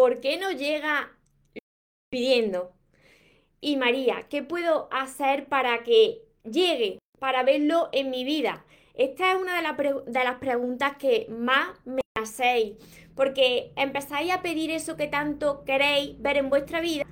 ¿por qué no llega pidiendo? Y María, ¿qué puedo hacer para que llegue, para verlo en mi vida? Esta es una de, las preguntas que más me hacéis, porque empezáis a pedir eso que tanto queréis ver en vuestra vida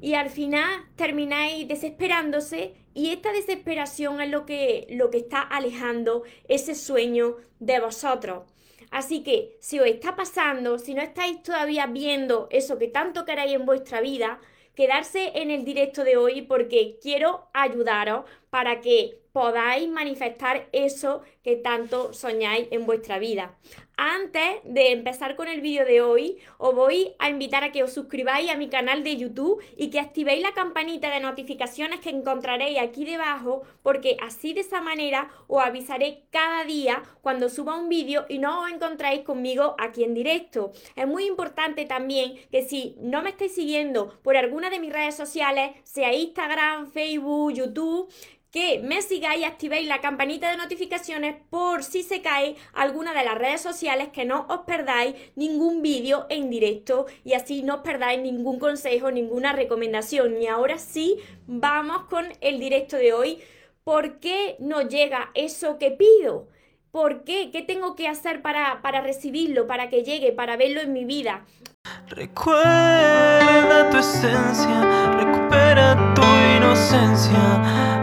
y al final termináis desesperándose y esta desesperación es lo que, lo que está alejando ese sueño de vosotros. Así que si os está pasando, si no estáis todavía viendo eso que tanto queréis en vuestra vida, quedarse en el directo de hoy porque quiero ayudaros para que podáis manifestar eso que tanto soñáis en vuestra vida. Antes de empezar con el vídeo de hoy, os voy a invitar a que os suscribáis a mi canal de YouTube y que activéis la campanita de notificaciones que encontraréis aquí debajo, porque así de esa manera os avisaré cada día cuando suba un vídeo y no os encontráis conmigo aquí en directo. Es muy importante también que si no me estáis siguiendo por alguna de mis redes sociales, sea Instagram, Facebook, YouTube, que me sigáis y activéis la campanita de notificaciones por si se cae alguna de las redes sociales, que no os perdáis ningún vídeo en directo y así no os perdáis ningún consejo, ninguna recomendación. Y ahora sí, vamos con el directo de hoy. ¿Por qué no llega eso que pido? ¿Por qué? ¿Qué tengo que hacer para, para recibirlo, para que llegue, para verlo en mi vida? Recuerda tu esencia, recupera tu inocencia,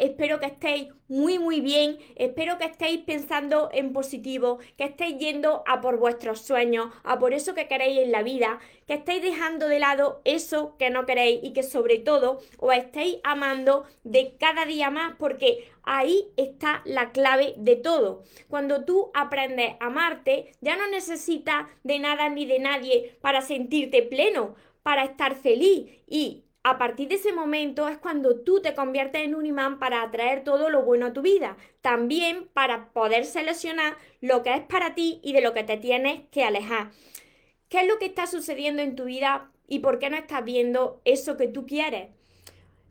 espero que estéis muy muy bien, espero que estéis pensando en positivo, que estéis yendo a por vuestros sueños, a por eso que queréis en la vida, que estéis dejando de lado eso que no queréis y que sobre todo os estéis amando de cada día más porque ahí está la clave de todo. Cuando tú aprendes a amarte, ya no necesitas de nada ni de nadie para sentirte pleno, para estar feliz y a partir de ese momento es cuando tú te conviertes en un imán para atraer todo lo bueno a tu vida. También para poder seleccionar lo que es para ti y de lo que te tienes que alejar. ¿Qué es lo que está sucediendo en tu vida y por qué no estás viendo eso que tú quieres?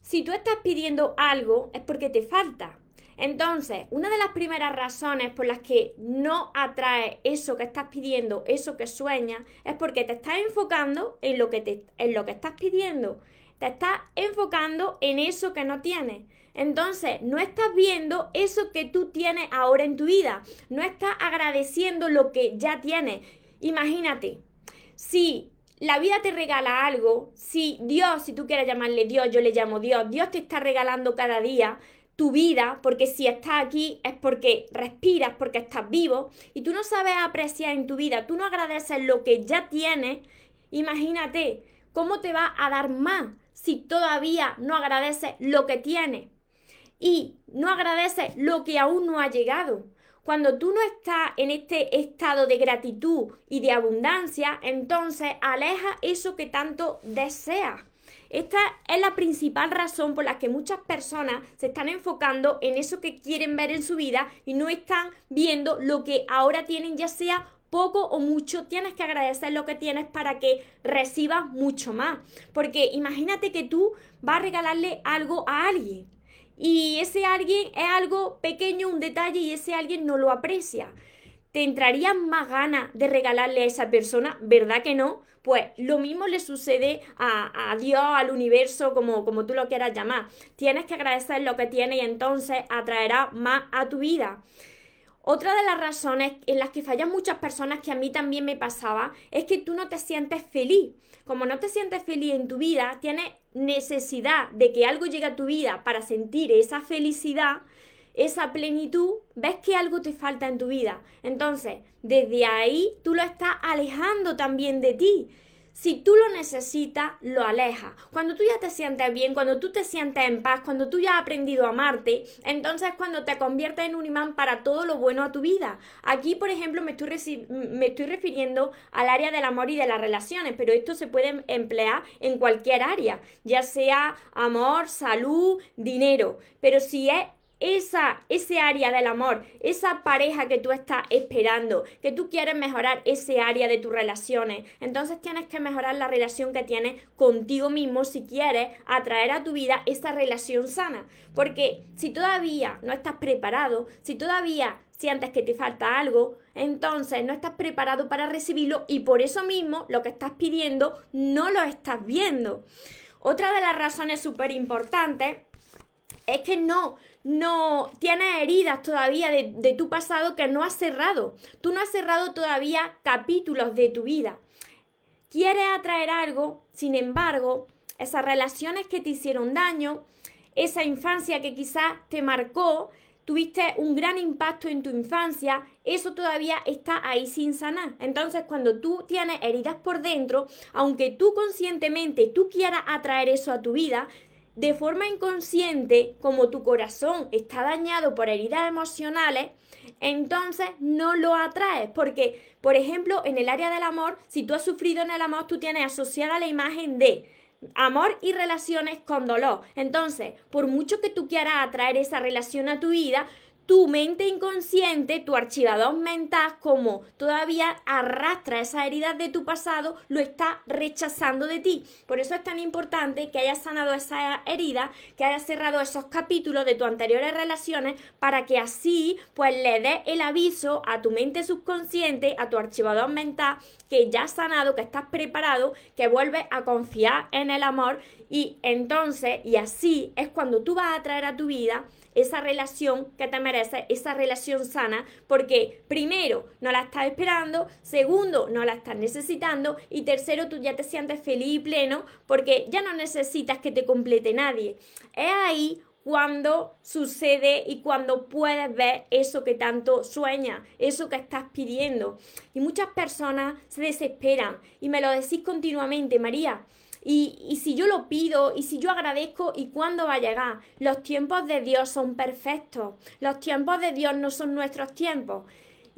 Si tú estás pidiendo algo es porque te falta. Entonces, una de las primeras razones por las que no atraes eso que estás pidiendo, eso que sueñas, es porque te estás enfocando en lo que, te, en lo que estás pidiendo te estás enfocando en eso que no tienes. Entonces, no estás viendo eso que tú tienes ahora en tu vida. No estás agradeciendo lo que ya tienes. Imagínate, si la vida te regala algo, si Dios, si tú quieres llamarle Dios, yo le llamo Dios, Dios te está regalando cada día tu vida, porque si estás aquí es porque respiras, porque estás vivo, y tú no sabes apreciar en tu vida, tú no agradeces lo que ya tienes, imagínate cómo te va a dar más si todavía no agradeces lo que tienes y no agradeces lo que aún no ha llegado. Cuando tú no estás en este estado de gratitud y de abundancia, entonces aleja eso que tanto deseas. Esta es la principal razón por la que muchas personas se están enfocando en eso que quieren ver en su vida y no están viendo lo que ahora tienen, ya sea poco o mucho, tienes que agradecer lo que tienes para que recibas mucho más. Porque imagínate que tú vas a regalarle algo a alguien y ese alguien es algo pequeño, un detalle y ese alguien no lo aprecia. ¿Te entraría más ganas de regalarle a esa persona? ¿Verdad que no? Pues lo mismo le sucede a, a, Dios, al universo, como, como tú lo quieras llamar. Tienes que agradecer lo que tiene y entonces atraerá más a tu vida. Otra de las razones en las que fallan muchas personas, que a mí también me pasaba, es que tú no te sientes feliz. Como no te sientes feliz en tu vida, tienes necesidad de que algo llegue a tu vida para sentir esa felicidad, esa plenitud, ves que algo te falta en tu vida. Entonces, desde ahí tú lo estás alejando también de ti. Si tú lo necesitas, lo alejas. Cuando tú ya te sientes bien, cuando tú te sientes en paz, cuando tú ya has aprendido a amarte, entonces cuando te conviertes en un imán para todo lo bueno a tu vida. Aquí, por ejemplo, me estoy, me estoy refiriendo al área del amor y de las relaciones, pero esto se puede emplear en cualquier área, ya sea amor, salud, dinero. Pero si es esa, ese área del amor, esa pareja que tú estás esperando, que tú quieres mejorar ese área de tus relaciones. Entonces tienes que mejorar la relación que tienes contigo mismo si quieres atraer a tu vida esa relación sana. Porque si todavía no estás preparado, si todavía sientes que te falta algo, entonces no estás preparado para recibirlo y por eso mismo lo que estás pidiendo no lo estás viendo. Otra de las razones súper importantes es que no, no tienes heridas todavía de, tu pasado que no has cerrado. Tú no has cerrado todavía capítulos de tu vida. Quieres atraer algo, sin embargo, esas relaciones que te hicieron daño, esa infancia que quizás te marcó, tuviste un gran impacto en tu infancia, eso todavía está ahí sin sanar. Entonces, cuando tú tienes heridas por dentro, aunque tú conscientemente tú quieras atraer eso a tu vida, de forma inconsciente, como tu corazón está dañado por heridas emocionales, entonces no lo atraes. Porque, por ejemplo, en el área del amor, si tú has sufrido en el amor, tú tienes asociada la imagen de amor y relaciones con dolor. Entonces, por mucho que tú quieras atraer esa relación a tu vida, tu mente inconsciente, tu archivador mental, como todavía arrastra esas heridas de tu pasado, lo está rechazando de ti. Por eso es tan importante que hayas sanado esa herida, que hayas cerrado esos capítulos de tus anteriores relaciones, para que así pues le des el aviso a tu mente subconsciente, a tu archivador mental, que ya has sanado, que estás preparado, que vuelves a confiar en el amor y entonces, y así es cuando tú vas a traer a tu vida esa relación que te merece, esa relación sana, porque primero no la estás esperando, segundo no la estás necesitando y tercero tú ya te sientes feliz y pleno porque ya no necesitas que te complete nadie. Es ahí cuando sucede y cuando puedes ver eso que tanto sueñas, eso que estás pidiendo. Y muchas personas se desesperan y me lo decís continuamente, María, y, si yo lo pido, y si yo agradezco, ¿y cuándo va a llegar? Los tiempos de Dios son perfectos. Los tiempos de Dios no son nuestros tiempos.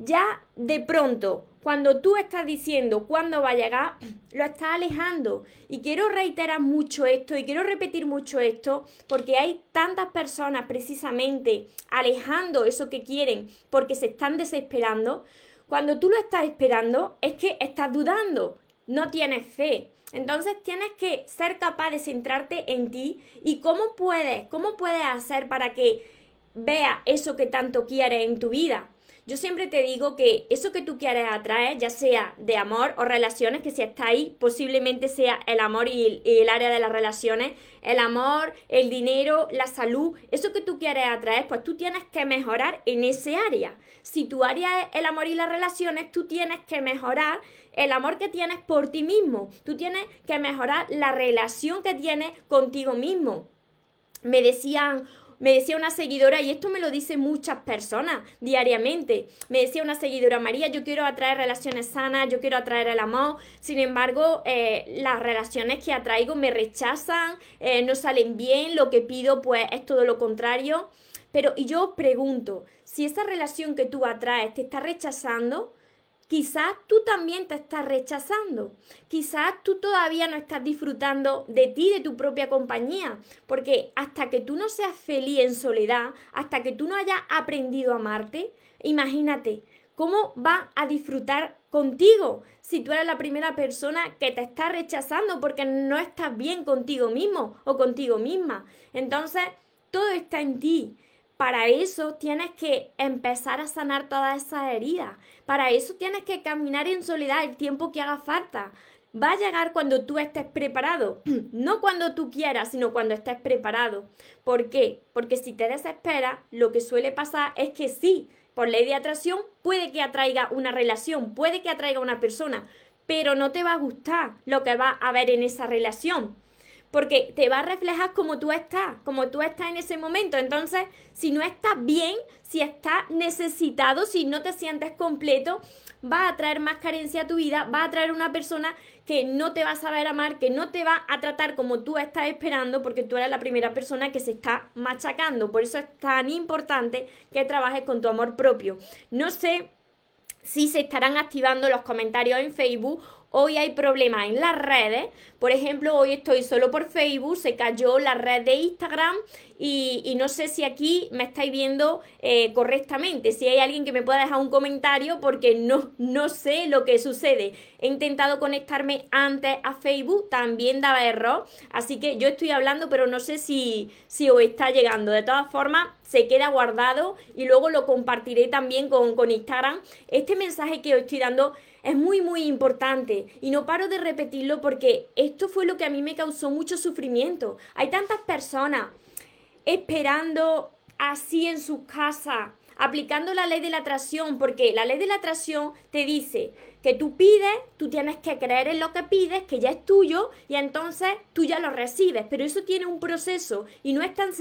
Ya de pronto, cuando tú estás diciendo cuándo va a llegar, lo estás alejando. Y quiero reiterar mucho esto y quiero repetir mucho esto porque hay tantas personas precisamente alejando eso que quieren porque se están desesperando. Cuando tú lo estás esperando es que estás dudando, no tienes fe. Entonces tienes que ser capaz de centrarte en ti y cómo puedes, cómo puedes hacer para que vea eso que tanto quieres en tu vida. Yo siempre te digo que eso que tú quieres atraer, ya sea de amor o relaciones, que si está ahí, posiblemente sea el amor y el, área de las relaciones, el amor, el dinero, la salud, eso que tú quieres atraer, pues tú tienes que mejorar en ese área. Si tu área es el amor y las relaciones, tú tienes que mejorar el amor que tienes por ti mismo. Tú tienes que mejorar la relación que tienes contigo mismo. Me decían, me decía una seguidora, y esto me lo dicen muchas personas diariamente, me decía una seguidora, María, yo quiero atraer relaciones sanas, yo quiero atraer el amor, sin embargo, eh, las relaciones que atraigo me rechazan, eh, no salen bien, lo que pido pues es todo lo contrario. Pero, y yo pregunto, si esa relación que tú atraes te está rechazando, Quizás tú también te estás rechazando. Quizás tú todavía no estás disfrutando de ti, de tu propia compañía. Porque hasta que tú no seas feliz en soledad, hasta que tú no hayas aprendido a amarte, imagínate cómo va a disfrutar contigo si tú eres la primera persona que te está rechazando porque no estás bien contigo mismo o contigo misma. Entonces, todo está en ti. Para eso tienes que empezar a sanar todas esas heridas. Para eso tienes que caminar en soledad el tiempo que haga falta. Va a llegar cuando tú estés preparado. No cuando tú quieras, sino cuando estés preparado. ¿Por qué? Porque si te desesperas, lo que suele pasar es que sí, por ley de atracción, puede que atraiga una relación, puede que atraiga una persona, pero no te va a gustar lo que va a haber en esa relación porque te va a reflejar como tú estás, como tú estás en ese momento. Entonces, si no estás bien, si estás necesitado, si no te sientes completo, va a traer más carencia a tu vida, va a traer una persona que no te va a saber amar, que no te va a tratar como tú estás esperando, porque tú eres la primera persona que se está machacando. Por eso es tan importante que trabajes con tu amor propio. No sé si se estarán activando los comentarios en Facebook hoy hay problemas en las redes. Por ejemplo, hoy estoy solo por Facebook, se cayó la red de Instagram y, no sé si aquí me estáis viendo eh, correctamente. Si hay alguien que me pueda dejar un comentario porque no, no sé lo que sucede. He intentado conectarme antes a Facebook, también daba error. Así que yo estoy hablando, pero no sé si, si os está llegando. De todas formas, se queda guardado y luego lo compartiré también con, con Instagram. Este mensaje que os estoy dando es muy, muy importante y no paro de repetirlo porque esto fue lo que a mí me causó mucho sufrimiento. Hay tantas personas esperando así en su casa, aplicando la ley de la atracción, porque la ley de la atracción te dice que tú pides, tú tienes que creer en lo que pides, que ya es tuyo, y entonces tú ya lo recibes. Pero eso tiene un proceso y no es tan,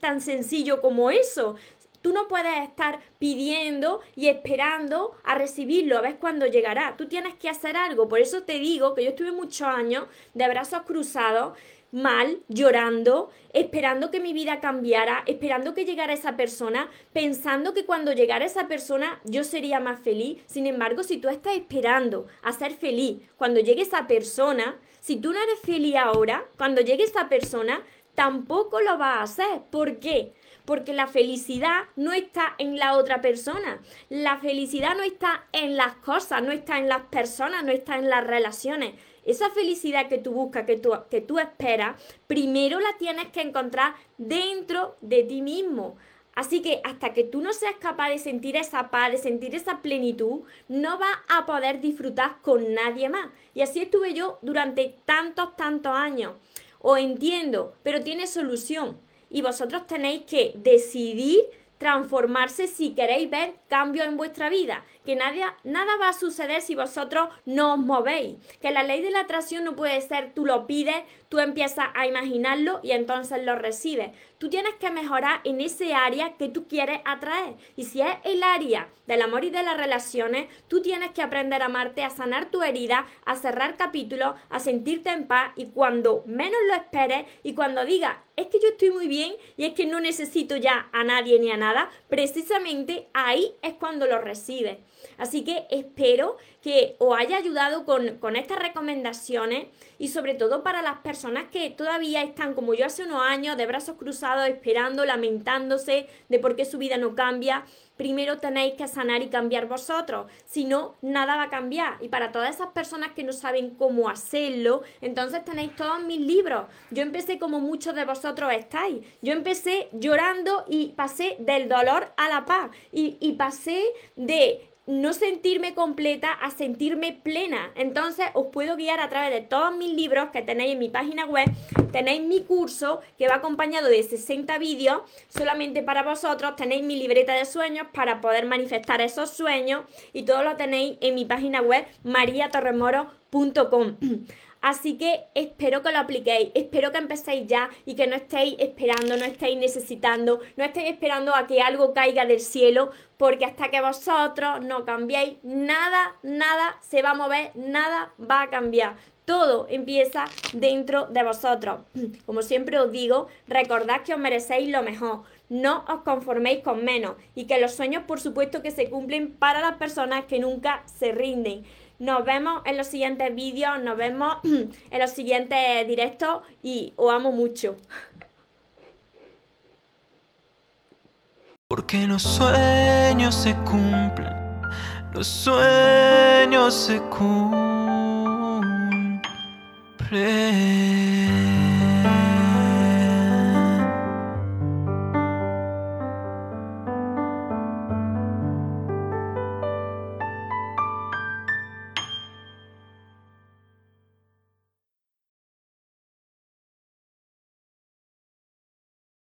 tan sencillo como eso. Tú no puedes estar pidiendo y esperando a recibirlo, a ver cuándo llegará. Tú tienes que hacer algo. Por eso te digo que yo estuve muchos años de brazos cruzados, mal, llorando, esperando que mi vida cambiara, esperando que llegara esa persona, pensando que cuando llegara esa persona yo sería más feliz. Sin embargo, si tú estás esperando a ser feliz cuando llegue esa persona, si tú no eres feliz ahora, cuando llegue esa persona, tampoco lo vas a hacer. ¿Por qué? Porque la felicidad no está en la otra persona. La felicidad no está en las cosas, no está en las personas, no está en las relaciones. Esa felicidad que tú buscas, que tú, que tú esperas, primero la tienes que encontrar dentro de ti mismo. Así que hasta que tú no seas capaz de sentir esa paz, de sentir esa plenitud, no vas a poder disfrutar con nadie más. Y así estuve yo durante tantos, tantos años. O entiendo, pero tiene solución y vosotros tenéis que decidir transformarse si queréis ver cambios en vuestra vida que nada, nada va a suceder si vosotros no os movéis. Que la ley de la atracción no puede ser tú lo pides, tú empiezas a imaginarlo y entonces lo recibes. Tú tienes que mejorar en ese área que tú quieres atraer. Y si es el área del amor y de las relaciones, tú tienes que aprender a amarte, a sanar tu herida, a cerrar capítulos, a sentirte en paz y cuando menos lo esperes y cuando digas, es que yo estoy muy bien y es que no necesito ya a nadie ni a nada, precisamente ahí es cuando lo recibes. Así que espero que os haya ayudado con, estas recomendaciones y sobre todo para las personas que todavía están como yo hace unos años de brazos cruzados esperando, lamentándose de por qué su vida no cambia. Primero tenéis que sanar y cambiar vosotros, si no, nada va a cambiar. Y para todas esas personas que no saben cómo hacerlo, entonces tenéis todos mis libros. Yo empecé como muchos de vosotros estáis. Yo empecé llorando y pasé del dolor a la paz. Y, y pasé de no sentirme completa a sentirme plena. Entonces os puedo guiar a través de todos mis libros que tenéis en mi página web. Tenéis mi curso que va acompañado de 60 vídeos solamente para vosotros. Tenéis mi libreta de sueños para poder manifestar esos sueños y todo lo tenéis en mi página web mariatorremoro.com. Así que espero que lo apliquéis, espero que empecéis ya y que no estéis esperando, no estéis necesitando, no estéis esperando a que algo caiga del cielo, porque hasta que vosotros no cambiéis, nada, nada se va a mover, nada va a cambiar. Todo empieza dentro de vosotros. Como siempre os digo, recordad que os merecéis lo mejor. No os conforméis con menos y que los sueños, por supuesto, que se cumplen para las personas que nunca se rinden. Nos vemos en los siguientes vídeos, nos vemos en los siguientes directos y os amo mucho. Porque los sueños se cumplen, los sueños se cumplen.